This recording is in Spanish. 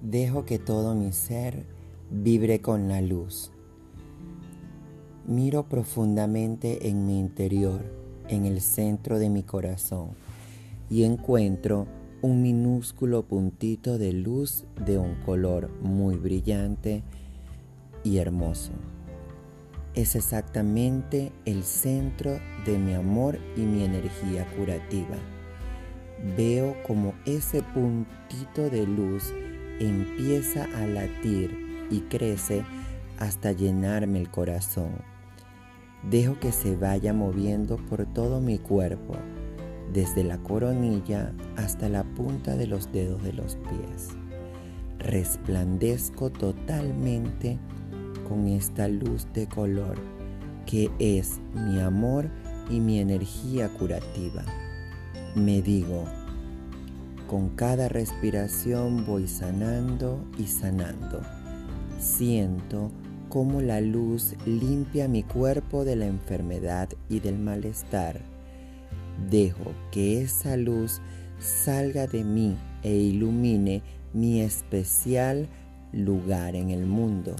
Dejo que todo mi ser vibre con la luz. Miro profundamente en mi interior, en el centro de mi corazón, y encuentro un minúsculo puntito de luz de un color muy brillante y hermoso. Es exactamente el centro de mi amor y mi energía curativa. Veo como ese puntito de luz empieza a latir y crece hasta llenarme el corazón. Dejo que se vaya moviendo por todo mi cuerpo, desde la coronilla hasta la punta de los dedos de los pies. Resplandezco totalmente con esta luz de color que es mi amor y mi energía curativa. Me digo, con cada respiración voy sanando y sanando. Siento cómo la luz limpia mi cuerpo de la enfermedad y del malestar. Dejo que esa luz salga de mí e ilumine mi especial lugar en el mundo.